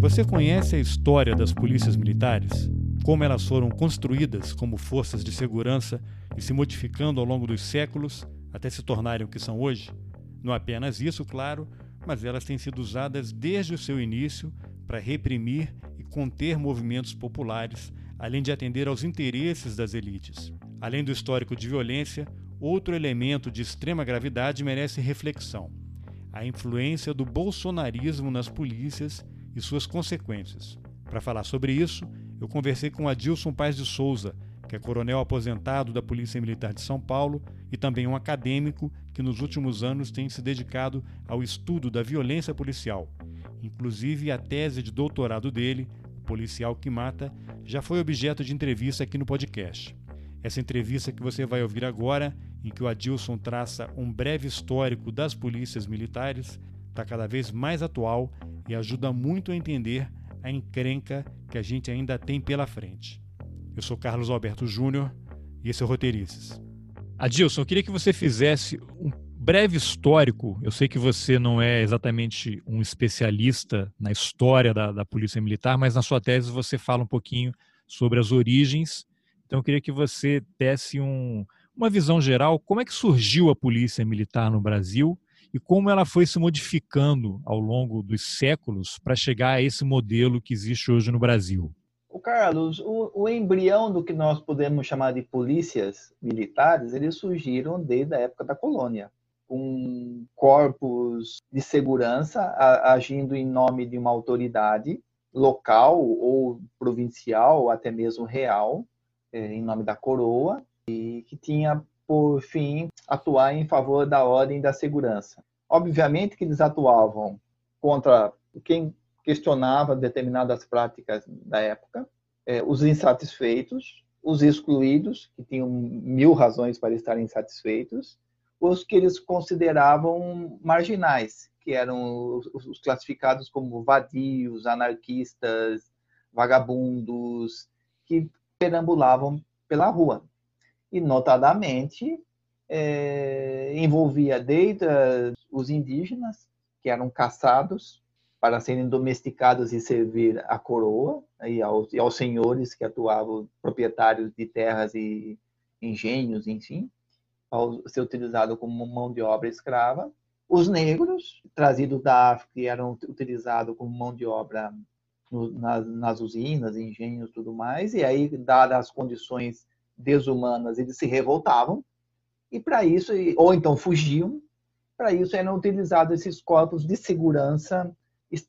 Você conhece a história das polícias militares? Como elas foram construídas como forças de segurança e se modificando ao longo dos séculos até se tornarem o que são hoje? Não apenas isso, claro, mas elas têm sido usadas desde o seu início para reprimir e conter movimentos populares, além de atender aos interesses das elites. Além do histórico de violência, outro elemento de extrema gravidade merece reflexão: a influência do bolsonarismo nas polícias e suas consequências. Para falar sobre isso, eu conversei com Adilson Paz de Souza, que é coronel aposentado da Polícia Militar de São Paulo e também um acadêmico que nos últimos anos tem se dedicado ao estudo da violência policial. Inclusive, a tese de doutorado dele, O Policial que Mata, já foi objeto de entrevista aqui no podcast. Essa entrevista que você vai ouvir agora, em que o Adilson traça um breve histórico das polícias militares, está cada vez mais atual e ajuda muito a entender a encrenca que a gente ainda tem pela frente. Eu sou Carlos Alberto Júnior e esse é o Roteirices. Adilson, eu queria que você fizesse um breve histórico. Eu sei que você não é exatamente um especialista na história da, da Polícia Militar, mas na sua tese você fala um pouquinho sobre as origens. Então eu queria que você desse um, uma visão geral, como é que surgiu a Polícia Militar no Brasil e como ela foi se modificando ao longo dos séculos para chegar a esse modelo que existe hoje no Brasil. O Carlos, o, o, embrião do que nós podemos chamar de polícias militares, eles surgiram desde a época da colônia, com corpos de segurança a, agindo em nome de uma autoridade local ou provincial, ou até mesmo real, é, em nome da coroa, e que tinha por fim, atuar em favor da ordem e da segurança. Obviamente que eles atuavam contra quem questionava determinadas práticas da época, é, os insatisfeitos, os excluídos, que tinham mil razões para estarem insatisfeitos, os que eles consideravam marginais, que eram os classificados como vadios, anarquistas, vagabundos, que perambulavam pela rua e, notadamente, é, envolvia desde os indígenas, que eram caçados para serem domesticados e servir à coroa, e aos, e aos senhores que atuavam, proprietários de terras e engenhos, enfim, ao ser utilizado como mão de obra escrava. Os negros, trazidos da África, eram utilizados como mão de obra no, nas, nas usinas, engenhos tudo mais, e aí, dadas as condições desumanas, eles se revoltavam, e para isso, ou então fugiam, para isso eram utilizados esses corpos de segurança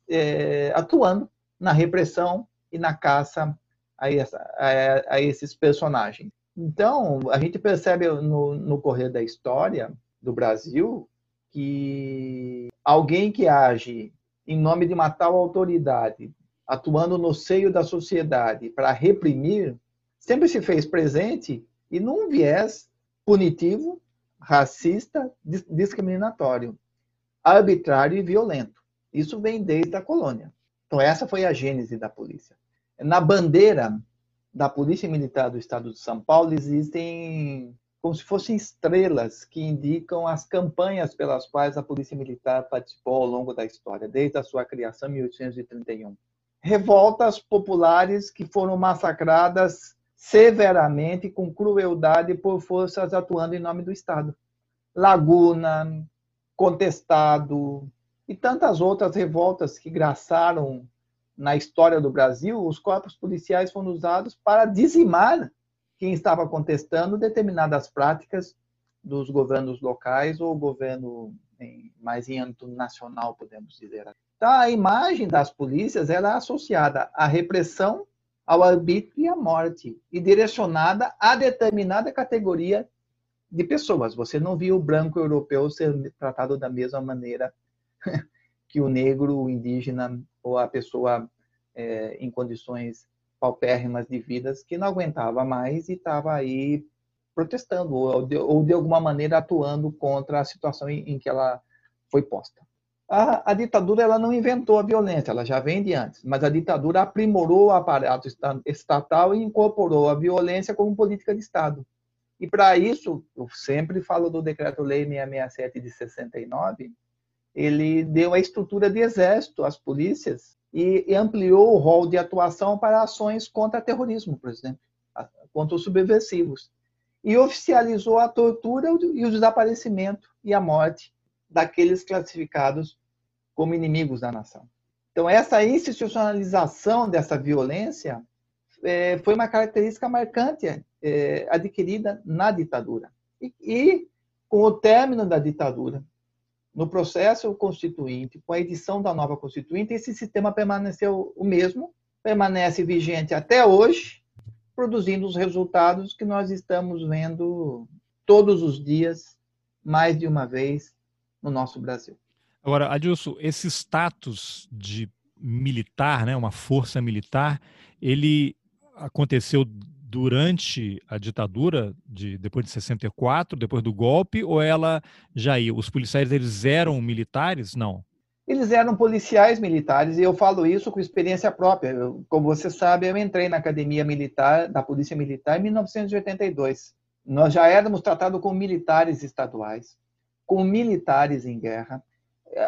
é, atuando na repressão e na caça a, essa, a, a, esses personagens. Então, a gente percebe no, no correr da história do Brasil que alguém que age em nome de uma tal autoridade, atuando no seio da sociedade para reprimir, sempre se fez presente e num viés punitivo, racista, discriminatório, arbitrário e violento. Isso vem desde a colônia. Então, essa foi a gênese da polícia. Na bandeira da Polícia Militar do Estado de São Paulo existem como se fossem estrelas que indicam as campanhas pelas quais a Polícia Militar participou ao longo da história, desde a sua criação em 1831. Revoltas populares que foram massacradas severamente com crueldade por forças atuando em nome do Estado. Laguna, Contestado e tantas outras revoltas que graçaram na história do Brasil, os corpos policiais foram usados para dizimar quem estava contestando determinadas práticas dos governos locais ou governo em, mais em âmbito nacional, podemos dizer. Então, a imagem das polícias era associada à repressão ao arbítrio e à morte, e direcionada a determinada categoria de pessoas. Você não viu o branco europeu ser tratado da mesma maneira que o negro, o indígena ou a pessoa é, em condições paupérrimas de vidas que não aguentava mais e estava aí protestando ou de, ou de, alguma maneira atuando contra a situação em, em que ela foi posta. A, a, ditadura ela não inventou a violência, ela já vem de antes, mas a ditadura aprimorou o aparato estatal e incorporou a violência como política de Estado. E para isso, eu sempre falo do Decreto-Lei 667 de 69, ele deu a estrutura de exército às polícias e, e ampliou o rol de atuação para ações contra terrorismo, por exemplo, contra os subversivos. E oficializou a tortura e o desaparecimento e a morte daqueles classificados como inimigos da nação. Então, essa institucionalização dessa violência é, foi uma característica marcante é, adquirida na ditadura. E, e, com o término da ditadura, no processo constituinte, com a edição da nova constituinte, esse sistema permaneceu o mesmo, permanece vigente até hoje, produzindo os resultados que nós estamos vendo todos os dias, mais de uma vez, no nosso Brasil. Agora, Adilson, esse status de militar, né, uma força militar, ele aconteceu durante a ditadura de depois de 64, depois do golpe, ou ela já ia? Os policiais eles eram militares? Não. Eles eram policiais militares e eu falo isso com experiência própria. Eu, como você sabe, eu entrei na academia militar da Polícia Militar em 1982. Nós já éramos tratados como militares estaduais, como militares em guerra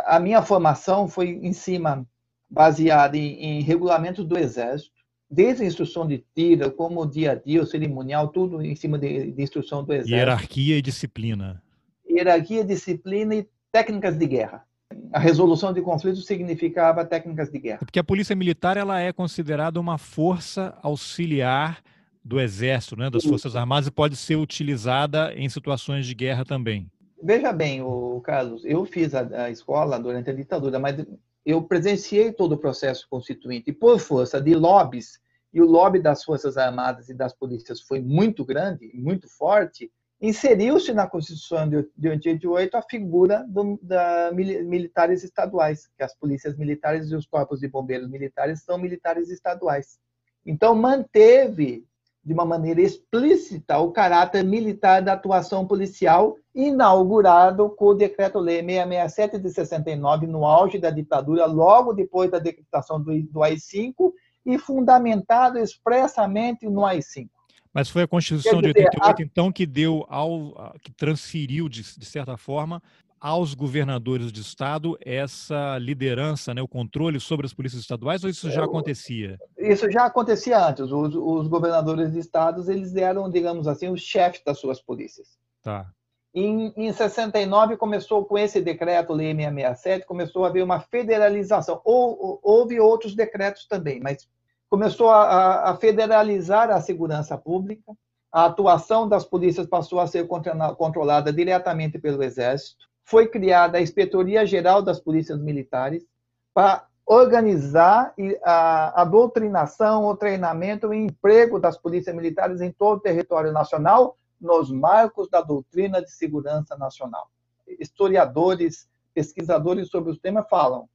a minha formação foi em cima, baseada em, em regulamentos do Exército, desde a instrução de tiro, como o dia a dia, o cerimonial, tudo em cima de, de instrução do Exército. Hierarquia e disciplina. Hierarquia, disciplina e técnicas de guerra. A resolução de conflitos significava técnicas de guerra. Porque a polícia militar ela é considerada uma força auxiliar do exército, né, das forças armadas, e pode ser utilizada em situações de guerra também. Veja bem, o Carlos, eu fiz a, a escola durante a ditadura, mas eu presenciei todo o processo constituinte e por força de lobbies e o lobby das forças armadas e das polícias foi muito grande, muito forte, inseriu-se na Constituição de, de 88 a figura do, da militares estaduais, que as polícias militares e os corpos de bombeiros militares são militares estaduais. Então manteve de uma maneira explícita o caráter militar da atuação policial, inaugurado com o Decreto-Lei 667 de 69, no auge da ditadura, logo depois da decretação do, do AI-5, e fundamentado expressamente no AI-5. Mas foi a Constituição dizer, de 88, a... então, que deu ao. que transferiu, de, de certa forma, aos governadores de estado essa liderança, né, o controle sobre as polícias estaduais, ou isso já acontecia? Isso já acontecia antes. Os, os governadores de estados eles eram, digamos assim, os chefes das suas polícias. Tá. Em, em 69 começou com esse decreto Lei 667, começou a haver uma federalização. Ou, houve outros decretos também, mas começou a, a federalizar a segurança pública. A atuação das polícias passou a ser controlada diretamente pelo Exército foi criada a Inspetoria Geral das Polícias Militares para organizar a, a doutrinação, o treinamento e emprego das polícias militares em todo o território nacional, nos marcos da doutrina de segurança nacional. Historiadores, pesquisadores sobre o tema falam,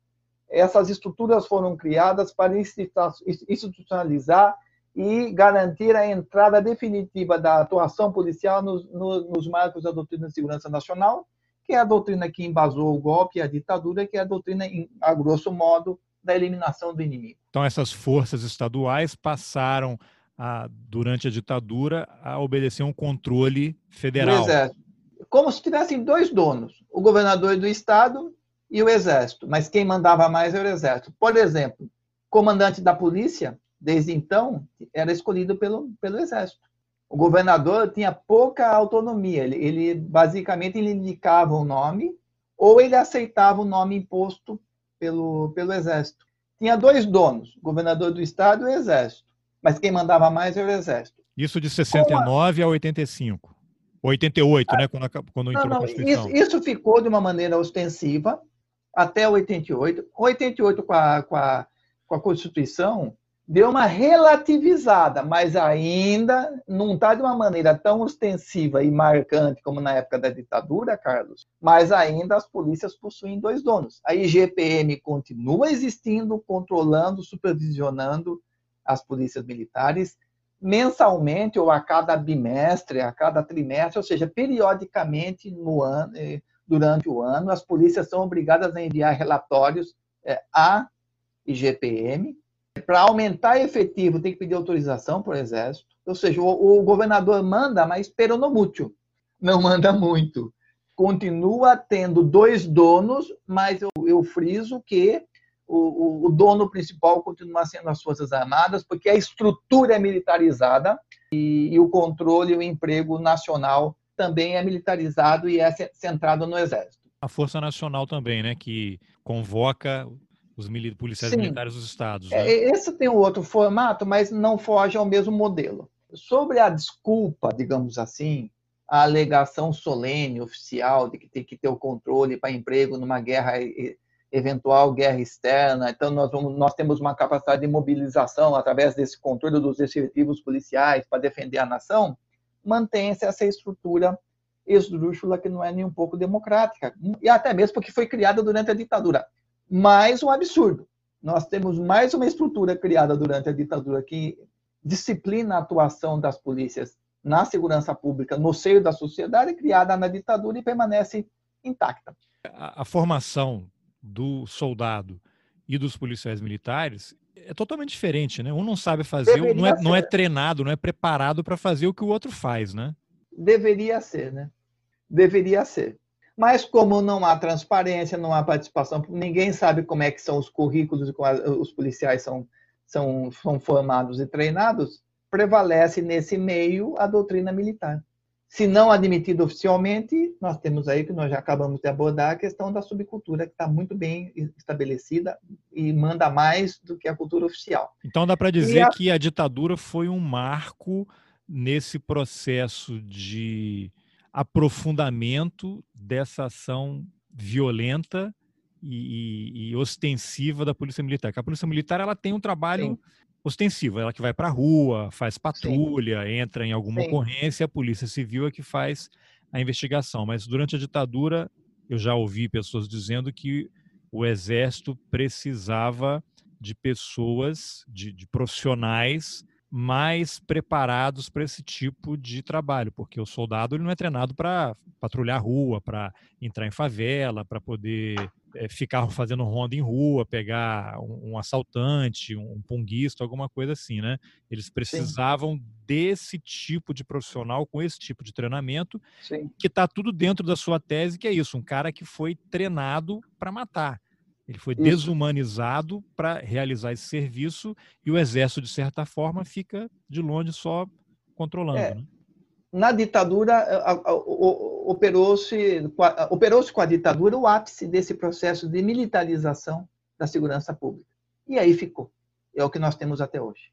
essas estruturas foram criadas para institucionalizar e garantir a entrada definitiva da atuação policial nos, nos marcos da doutrina de segurança nacional que é a doutrina que embasou o golpe e a ditadura, que é a doutrina, a grosso modo, da eliminação do inimigo. Então, essas forças estaduais passaram, a, durante a ditadura, a obedecer um controle federal. Como se tivessem dois donos, o governador do estado e o exército, mas quem mandava mais era o exército. Por exemplo, comandante da polícia, desde então, era escolhido pelo, pelo exército o governador tinha pouca autonomia. Ele, ele basicamente ele indicava o um nome ou ele aceitava o nome imposto pelo, pelo exército. Tinha dois donos, o governador do estado e o exército. Mas quem mandava mais era o exército. Isso de 69 a... a 85. 88, ah, né? Quando, quando entrou não, a Constituição. Isso, isso, ficou de uma maneira ostensiva até 88. 88, com a, com a, com a Constituição, deu uma relativizada, mas ainda não está de uma maneira tão ostensiva e marcante como na época da ditadura, Carlos, mas ainda as polícias possuem dois donos. A IGPM continua existindo, controlando, supervisionando as polícias militares mensalmente ou a cada bimestre, a cada trimestre, ou seja, periodicamente no ano, eh, durante o ano, as polícias são obrigadas a enviar relatórios eh, à IGPM para aumentar efetivo, tem que pedir autorização para o Exército. Ou seja, o, o governador manda, mas peronomútil. Não manda muito. Continua tendo dois donos, mas eu, eu friso que o, o, o, dono principal continua sendo as Forças Armadas, porque a estrutura é militarizada e, e o controle e o emprego nacional também é militarizado e é centrado no Exército. A Força Nacional também, né, que convoca os policiais Sim. militares dos estados. Né? É, esse tem um outro formato, mas não foge ao mesmo modelo. Sobre a desculpa, digamos assim, a alegação solene, oficial, de que tem que ter o controle para emprego numa guerra eventual guerra externa. Então, nós, vamos, nós temos uma capacidade de mobilização através desse controle dos efetivos policiais para defender a nação. Mantém-se essa estrutura esdrúxula que não é nem um pouco democrática, e até mesmo porque foi criada durante a ditadura mais um absurdo. Nós temos mais uma estrutura criada durante a ditadura que disciplina a atuação das polícias na segurança pública no seio da sociedade, criada na ditadura e permanece intacta. A, a formação do soldado e dos policiais militares é totalmente diferente, né? Um não sabe fazer, não é, não é treinado, não é preparado para fazer o que o outro faz, né? Deveria ser, né? Deveria ser. Mas como não há transparência, não há participação, ninguém sabe como é que são os currículos, como os policiais são, são, são formados e treinados, prevalece nesse meio a doutrina militar. Se não admitida oficialmente, nós temos aí que nós já acabamos de abordar a questão da subcultura, que está muito bem estabelecida e manda mais do que a cultura oficial. Então dá para dizer a... que a ditadura foi um marco nesse processo de aprofundamento dessa ação violenta e, e, e, ostensiva da polícia militar. Porque a polícia militar ela tem um trabalho Sim. ostensivo, ela que vai para a rua, faz patrulha, Sim. entra em alguma Sim. ocorrência, a polícia civil é que faz a investigação. Mas durante a ditadura, eu já ouvi pessoas dizendo que o exército precisava de pessoas, de, de profissionais mais preparados para esse tipo de trabalho, porque o soldado ele não é treinado para patrulhar rua, para entrar em favela, para poder é, ficar fazendo ronda em rua, pegar um, um, assaltante, um punguista, alguma coisa assim, né? Eles precisavam Sim. desse tipo de profissional com esse tipo de treinamento, Sim. que está tudo dentro da sua tese, que é isso, um cara que foi treinado para matar. Ele foi desumanizado para realizar esse serviço e o exército, de certa forma, fica de longe só controlando. É. Né? Na ditadura, operou-se operou com a ditadura o ápice desse processo de militarização da segurança pública. E aí ficou. É o que nós temos até hoje.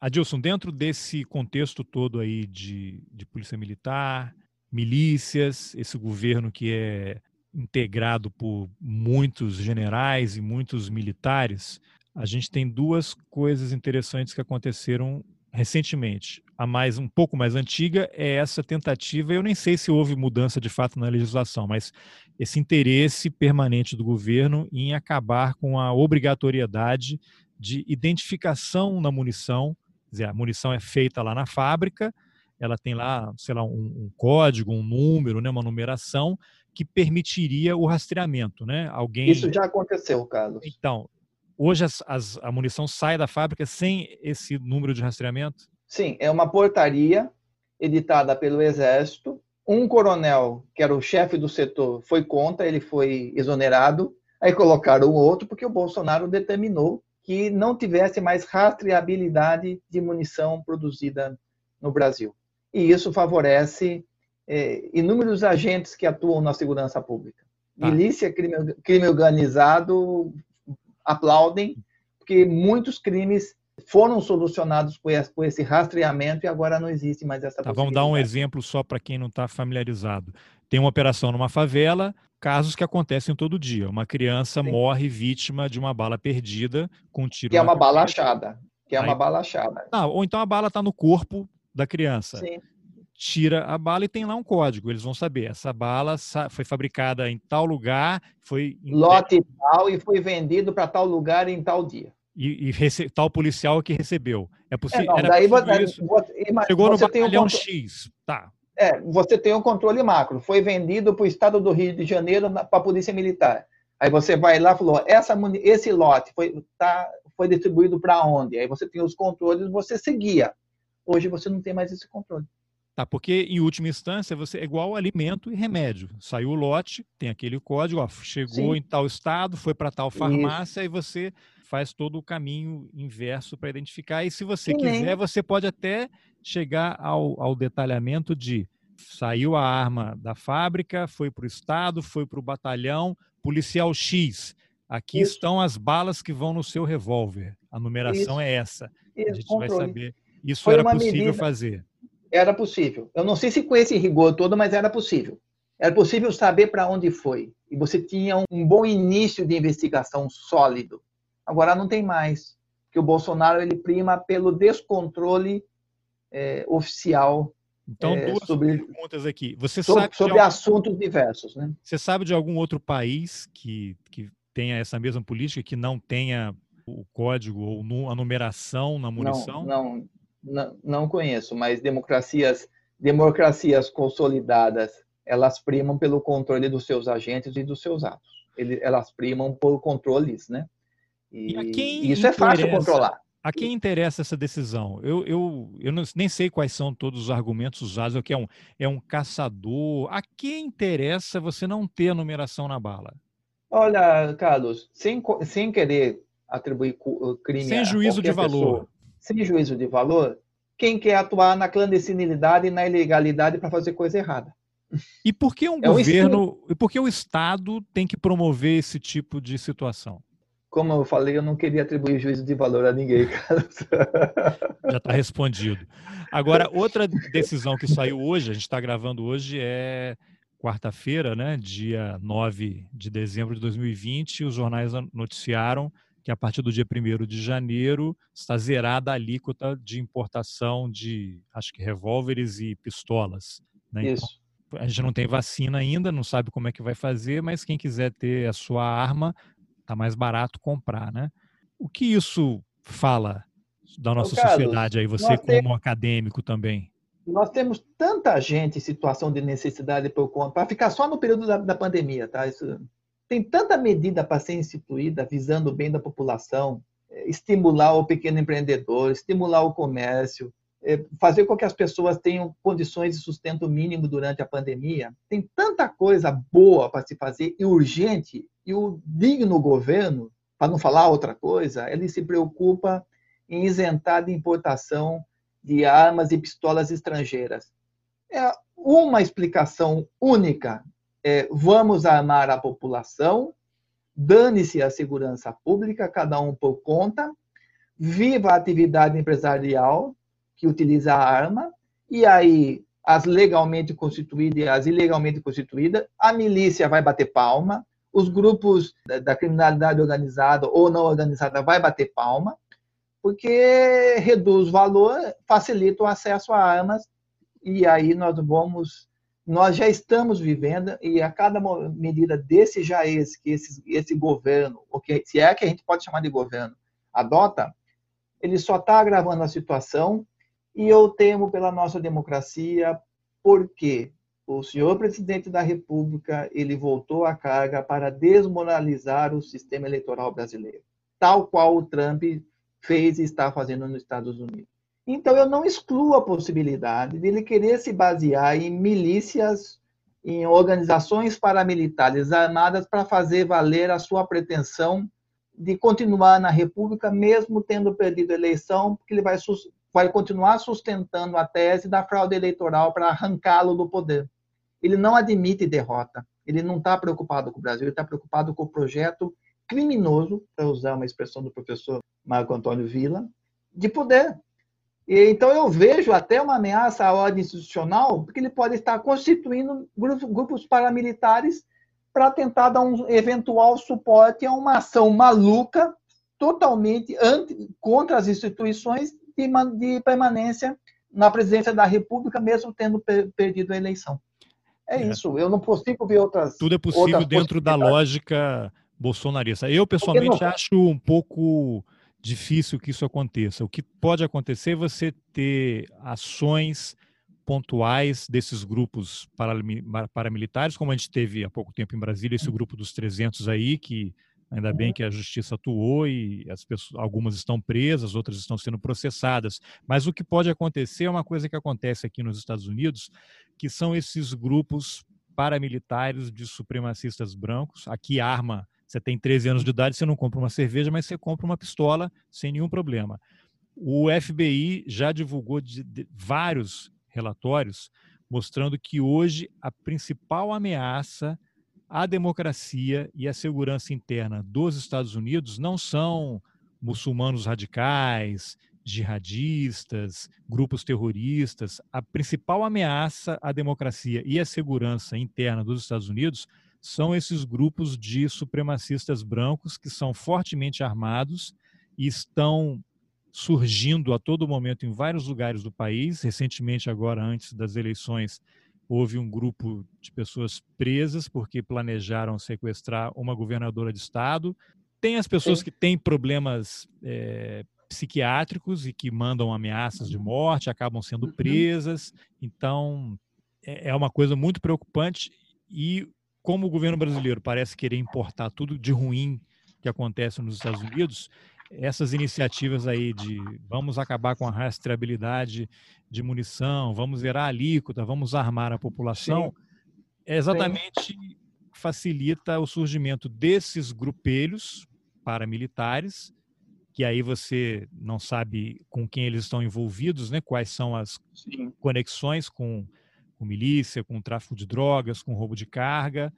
Adilson, dentro desse contexto todo aí de, de polícia militar, milícias, esse governo que é integrado por muitos generais e muitos militares, a gente tem duas coisas interessantes que aconteceram recentemente. A mais um pouco mais antiga é essa tentativa, eu nem sei se houve mudança de fato na legislação, mas esse interesse permanente do governo em acabar com a obrigatoriedade de identificação na munição, quer dizer, a munição é feita lá na fábrica, ela tem lá, sei lá, um, um código, um número, né, uma numeração, que permitiria o rastreamento, né? Alguém. Isso já aconteceu, Carlos. Então, hoje as, as, a munição sai da fábrica sem esse número de rastreamento? Sim, é uma portaria editada pelo Exército. Um coronel, que era o chefe do setor, foi contra, ele foi exonerado. Aí colocaram o outro porque o Bolsonaro determinou que não tivesse mais rastreabilidade de munição produzida no Brasil. E isso favorece é, inúmeros agentes que atuam na segurança pública. Ah. Milícia, crime, crime organizado aplaudem, porque muitos crimes foram solucionados por esse rastreamento e agora não existe mais essa tá, Vamos dar um exemplo só para quem não está familiarizado. Tem uma operação numa favela, casos que acontecem todo dia. Uma criança Sim. morre vítima de uma bala perdida com um tiro. Que é uma bala achada. Que é Aí, uma bala achada. Não, ou então a bala está no corpo da criança. Sim. Tira a bala e tem lá um código. Eles vão saber. Essa bala foi fabricada em tal lugar, foi. Lote tal e foi vendido para tal lugar em tal dia. E, e tal policial que recebeu. É possível. É, daí você, você, Chegou no batalhão um X. Tá. É, você tem um controle macro. Foi vendido para o estado do Rio de Janeiro para a Polícia Militar. Aí você vai lá e falou: essa, esse lote foi, tá, foi distribuído para onde? Aí você tem os controles, você seguia. Hoje você não tem mais esse controle. Tá, porque em última instância você é igual alimento e remédio. Saiu o lote, tem aquele código, ó, chegou Sim. em tal estado, foi para tal farmácia Isso. e você faz todo o caminho inverso para identificar. E se você Sim. quiser, você pode até chegar ao, ao detalhamento de saiu a arma da fábrica, foi para o estado, foi para o batalhão, policial X. Aqui Isso. estão as balas que vão no seu revólver. A numeração Isso. é essa. Isso, a gente controle. vai saber. Isso foi era possível medida, fazer. Era possível. Eu não sei se com esse rigor todo, mas era possível. Era possível saber para onde foi. E você tinha um bom início de investigação sólido. Agora não tem mais. Porque o Bolsonaro ele prima pelo descontrole é, oficial então, é, duas sobre, perguntas aqui. Você sobre, sabe sobre algum, assuntos diversos, né? Você sabe de algum outro país que, que tenha essa mesma política, que não tenha o código ou a numeração na munição? Não, não, não, conheço, mas democracias, democracias consolidadas, elas primam pelo controle dos seus agentes e dos seus atos. Elas primam por controles, né? E, e isso é fácil controlar. A quem interessa essa decisão? Eu, eu, eu não, nem sei quais são todos os argumentos usados, o que é um, é um caçador. A quem interessa você não ter a numeração na bala? Olha, Carlos, sem, sem querer atribuir crime sem juízo de valor. Sem juízo de valor, quem quer atuar na clandestinidade e na ilegalidade para fazer coisa errada? E por que um é governo, um e por que o Estado tem que promover esse tipo de situação? como eu falei, eu não queria atribuir juízo de valor a ninguém, Carlos. Já está respondido. Agora, outra decisão que saiu hoje, a gente está gravando hoje, é quarta-feira, né, dia 9 de dezembro de 2020, os jornais noticiaram que a partir do dia 1 de janeiro está zerada a alíquota de importação de, acho que, revólveres e pistolas. Né? Então, Isso. Então, a gente não tem vacina ainda, não sabe como é que vai fazer, mas quem quiser ter a sua arma Está mais barato comprar, né? O que isso fala da nossa Carlos, sociedade aí, você como acadêmico também? Nós temos tanta gente em situação de necessidade por conta, para ficar só no período da, da pandemia, tá? Isso, tem tanta medida para ser instituída visando o bem da população, é, estimular o pequeno empreendedor, estimular o comércio, é, fazer com que as pessoas tenham condições de sustento mínimo durante a pandemia. Tem tanta coisa boa para se fazer e urgente, e o digno governo, para não falar outra coisa, ele se preocupa em isentar de importação de armas e pistolas estrangeiras. É uma explicação única. É, vamos armar a população, dane-se a segurança pública, cada um por conta, viva a atividade empresarial, que utiliza a arma, e aí as legalmente constituídas e as ilegalmente constituídas, a milícia vai bater palma, os grupos da criminalidade organizada ou não organizada vai bater palma, porque reduz o valor, facilita o acesso a armas, e aí nós vamos, nós já estamos vivendo, e a cada medida desse já esse, que esse, esse governo, ou que, se é que a gente pode chamar de governo, adota, ele só está agravando a situação e eu temo pela nossa democracia, porque o senhor presidente da República ele voltou à carga para desmoralizar o sistema eleitoral brasileiro, tal qual o Trump fez e está fazendo nos Estados Unidos. Então eu não excluo a possibilidade de ele querer se basear em milícias, em organizações paramilitares armadas para fazer valer a sua pretensão de continuar na República, mesmo tendo perdido a eleição, porque ele vai vai continuar sustentando a tese da fraude eleitoral para arrancá-lo do poder. Ele não admite derrota. Ele não está preocupado com o Brasil, ele está preocupado com o projeto criminoso, para usar uma expressão do professor Marco Antônio Villa, de poder. E, então eu vejo até uma ameaça à ordem institucional, porque ele pode estar constituindo grupos, paramilitares para tentar dar um eventual suporte a uma ação maluca totalmente anti, contra as instituições de, de permanência na presidência da República, mesmo tendo perdido a eleição. É, é, isso, eu não consigo ver outras. Tudo é possível dentro da lógica bolsonarista. Eu, pessoalmente, não... acho um pouco difícil que isso aconteça. O que pode acontecer é você ter ações pontuais desses grupos paramilitares, como a gente teve há pouco tempo em Brasília, esse grupo dos 300 aí, que ainda bem que a justiça atuou e as pessoas, algumas estão presas, outras estão sendo processadas. Mas o que pode acontecer é uma coisa que acontece aqui nos Estados Unidos, que são esses grupos paramilitares de supremacistas brancos. Aqui arma, você tem 13 anos de idade, você não compra uma cerveja, mas você compra uma pistola sem nenhum problema. O FBI já divulgou de, de, vários relatórios mostrando que hoje a principal ameaça à democracia e à segurança interna dos Estados Unidos não são muçulmanos radicais, jihadistas, grupos terroristas, a principal ameaça à democracia e à segurança interna dos Estados Unidos são esses grupos de supremacistas brancos que são fortemente armados e estão surgindo a todo momento em vários lugares do país. Recentemente, agora antes das eleições, houve um grupo de pessoas presas porque planejaram sequestrar uma governadora de estado. Tem as pessoas Sim. que têm problemas é, psiquiátricos e que mandam ameaças de morte, acabam sendo uhum. presas. Então, é, é uma coisa muito preocupante. E como o governo brasileiro parece querer importar tudo de ruim que acontece nos Estados Unidos, essas iniciativas aí de vamos acabar com a rastreabilidade de munição, vamos zerar a alíquota, vamos armar a população, Sim. é exatamente Sim. facilita o surgimento desses grupelhos paramilitares que aí você não sabe com quem eles estão envolvidos, né? quais são as Sim. conexões com, com milícia, com tráfico de drogas, com roubo de carga,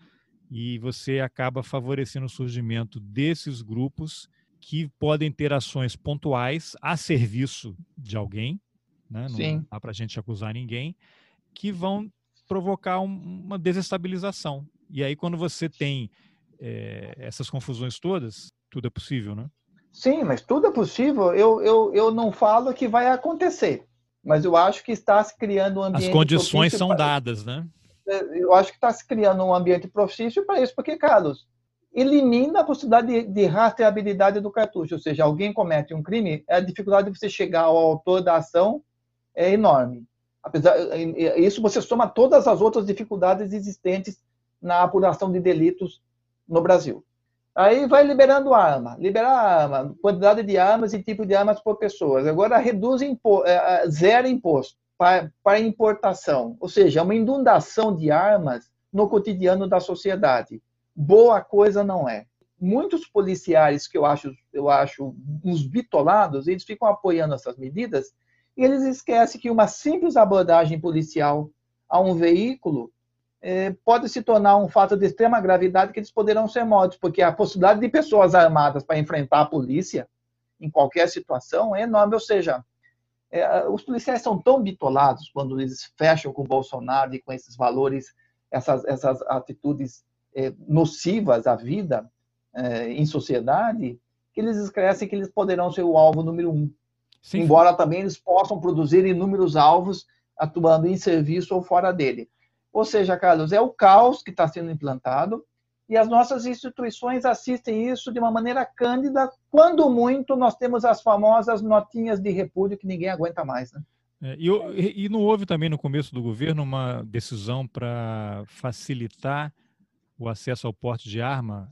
e você acaba favorecendo o surgimento desses grupos que podem ter ações pontuais a serviço de alguém, né? não Sim. dá para a gente acusar ninguém, que vão provocar um, uma desestabilização. E aí, quando você tem é, essas confusões todas, tudo é possível, né? Sim, mas tudo é possível. Eu, eu, eu não falo que vai acontecer, mas eu acho que está se criando um ambiente. As condições são para... dadas, né? É, eu acho que está se criando um ambiente propício para isso, porque, Carlos, elimina a possibilidade de, de, rastreabilidade do cartucho, ou seja, alguém comete um crime, a dificuldade de você chegar ao autor da ação é enorme. Apesar, isso você soma todas as outras dificuldades existentes na apuração de delitos no Brasil. Aí vai liberando arma, liberar arma, quantidade de armas e tipo de armas por pessoas. Agora reduz impo é, zero imposto para, para importação, ou seja, uma inundação de armas no cotidiano da sociedade. Boa coisa não é. Muitos policiais que eu acho, eu acho uns bitolados, eles ficam apoiando essas medidas e eles esquecem que uma simples abordagem policial a um veículo é, pode se tornar um fato de extrema gravidade que eles poderão ser mortos, porque a possibilidade de pessoas armadas para enfrentar a polícia em qualquer situação é enorme. Ou seja, é, os policiais são tão bitolados quando eles fecham com o Bolsonaro e com esses valores, essas, essas atitudes é, nocivas à vida é, em sociedade, que eles esquecem que eles poderão ser o alvo número um. Sim. Embora também eles possam produzir inúmeros alvos atuando em serviço ou fora dele. Ou seja, Carlos, é o caos que está sendo implantado e as nossas instituições assistem isso de uma maneira cândida. Quando muito, nós temos as famosas notinhas de repúdio que ninguém aguenta mais. Né? É, e, e não houve também no começo do governo uma decisão para facilitar o acesso ao porte de arma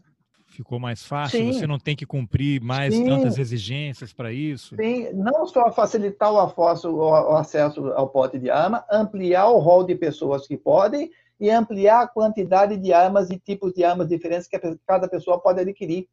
ficou mais fácil? Sim. Você não tem que cumprir mais Sim. tantas exigências para isso? Sim, não só facilitar o, afosso, o acesso ao pote de arma, ampliar o rol de pessoas que podem e ampliar a quantidade de armas e tipos de armas diferentes que cada pessoa pode adquirir.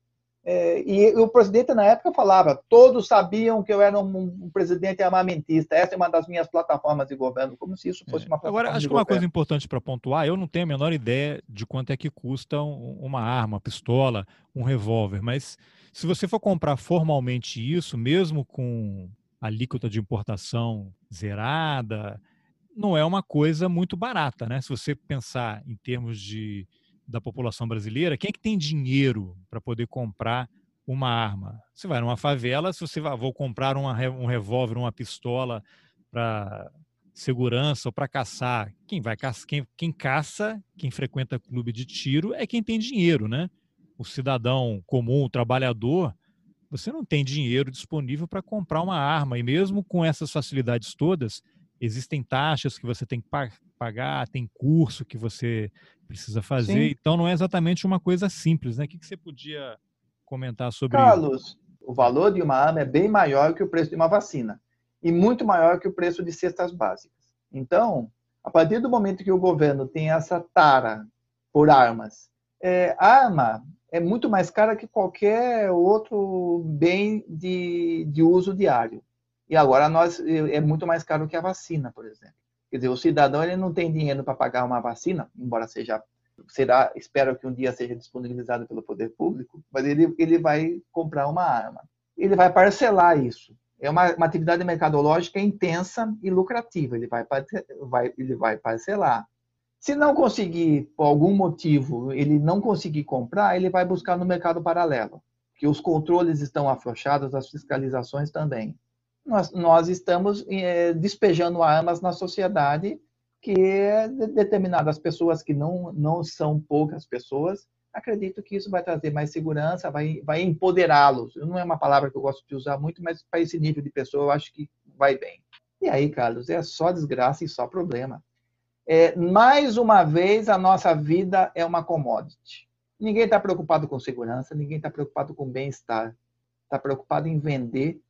É, e o presidente, na época, falava: todos sabiam que eu era um, um, presidente armamentista. Essa é uma das minhas plataformas de governo, como se isso fosse é. uma plataforma. Agora, acho que uma coisa importante para pontuar: eu não tenho a menor ideia de quanto é que custa uma arma, uma pistola, um revólver, mas se você for comprar formalmente isso, mesmo com a alíquota de importação zerada, não é uma coisa muito barata, né? Se você pensar em termos de da população brasileira, quem é que tem dinheiro para poder comprar uma arma. Você vai numa favela, se você vai, vou comprar uma, um revólver, uma pistola para segurança ou para caçar. Quem vai quem, quem caça, quem frequenta clube de tiro é quem tem dinheiro, né? O cidadão comum, o trabalhador, você não tem dinheiro disponível para comprar uma arma e mesmo com essas facilidades todas, existem taxas que você tem que pagar, tem curso que você precisa fazer. Sim. Então não é exatamente uma coisa simples, né? O que, você podia comentar sobre Carlos, isso? Carlos, o valor de uma arma é bem maior que o preço de uma vacina e muito maior que o preço de cestas básicas. Então, a partir do momento que o governo tem essa tara por armas, é, arma é muito mais cara que qualquer outro bem de, de uso diário. E agora nós é muito mais caro que a vacina, por exemplo. Quer dizer, o cidadão ele não tem dinheiro para pagar uma vacina, embora seja será, espero que um dia seja disponibilizado pelo poder público, mas ele, ele vai comprar uma arma. Ele vai parcelar isso. É uma, uma atividade mercadológica intensa e lucrativa. Ele vai, vai, ele vai parcelar. Se não conseguir, por algum motivo, ele não conseguir comprar, ele vai buscar no mercado paralelo, que os controles estão afrouxados, as fiscalizações também nós, nós estamos é, despejando armas na sociedade que determinadas pessoas, que não, não são poucas pessoas, acredito que isso vai trazer mais segurança, vai, vai empoderá-los. Não é uma palavra que eu gosto de usar muito, mas para esse nível de pessoa eu acho que vai bem. E aí, Carlos, é só desgraça e só problema. É, mais uma vez, a nossa vida é uma commodity. Ninguém está preocupado com segurança, ninguém está preocupado com bem-estar. Está preocupado em vender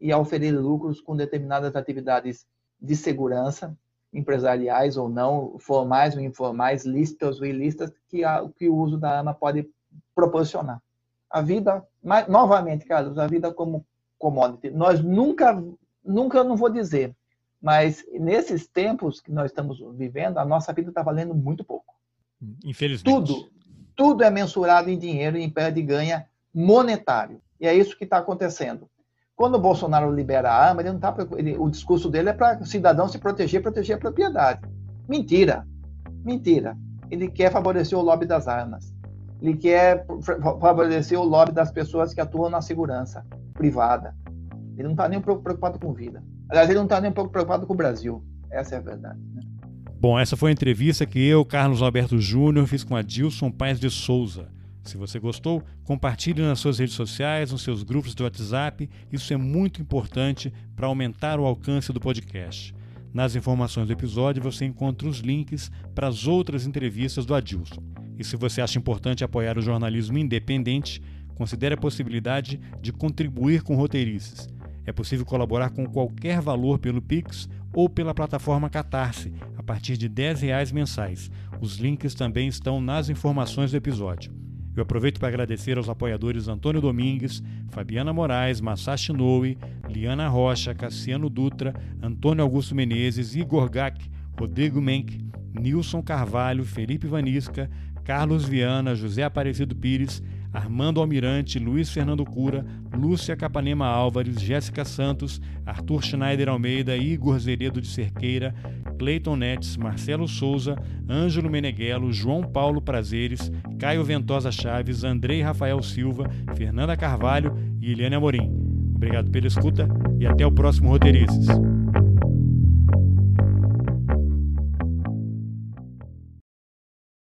e a oferir lucros com determinadas atividades de segurança, empresariais ou não, formais ou informais, lícitas ou ilícitas, que, a, que o uso da arma pode proporcionar. A vida, mas, novamente, Carlos, a vida como commodity. Nós nunca, nunca não vou dizer, mas nesses tempos que nós estamos vivendo, a nossa vida está valendo muito pouco. Infelizmente. Tudo, tudo é mensurado em dinheiro e em pé de ganha monetário. E é isso que está acontecendo. Quando o Bolsonaro libera a arma, ele não tá, ele, o discurso dele é para o cidadão se proteger, proteger a propriedade. Mentira. Mentira. Ele quer favorecer o lobby das armas. Ele quer favorecer o lobby das pessoas que atuam na segurança privada. Ele não está nem preocupado com vida. Aliás, ele não está nem preocupado com o Brasil. Essa é a verdade. Né? Bom, essa foi a entrevista que eu, Carlos Alberto Júnior, fiz com a Dilson Paes de Souza. Se você gostou, compartilhe nas suas redes sociais, nos seus grupos de WhatsApp. Isso é muito importante para aumentar o alcance do podcast. Nas informações do episódio você encontra os links para as outras entrevistas do Adilson. E se você acha importante apoiar o jornalismo independente, considere a possibilidade de contribuir com roteirices. É possível colaborar com qualquer valor pelo Pix ou pela plataforma Catarse, a partir de R$ 10 mensais. Os links também estão nas informações do episódio. Eu aproveito para agradecer aos apoiadores Antônio Domingues, Fabiana Moraes, Masashi Noe, Liana Rocha, Cassiano Dutra, Antônio Augusto Menezes, Igor Gack, Rodrigo Menck, Nilson Carvalho, Felipe Vanisca, Carlos Viana, José Aparecido Pires, Armando Almirante, Luiz Fernando Cura, Lúcia Capanema Álvares, Jéssica Santos, Arthur Schneider Almeida, Igor Zeredo de Cerqueira, Cleiton Netes, Marcelo Souza, Ângelo Meneghello, João Paulo Prazeres, Caio Ventosa Chaves, Andrei Rafael Silva, Fernanda Carvalho e Eliane Amorim. Obrigado pela escuta e até o próximo Roteirices.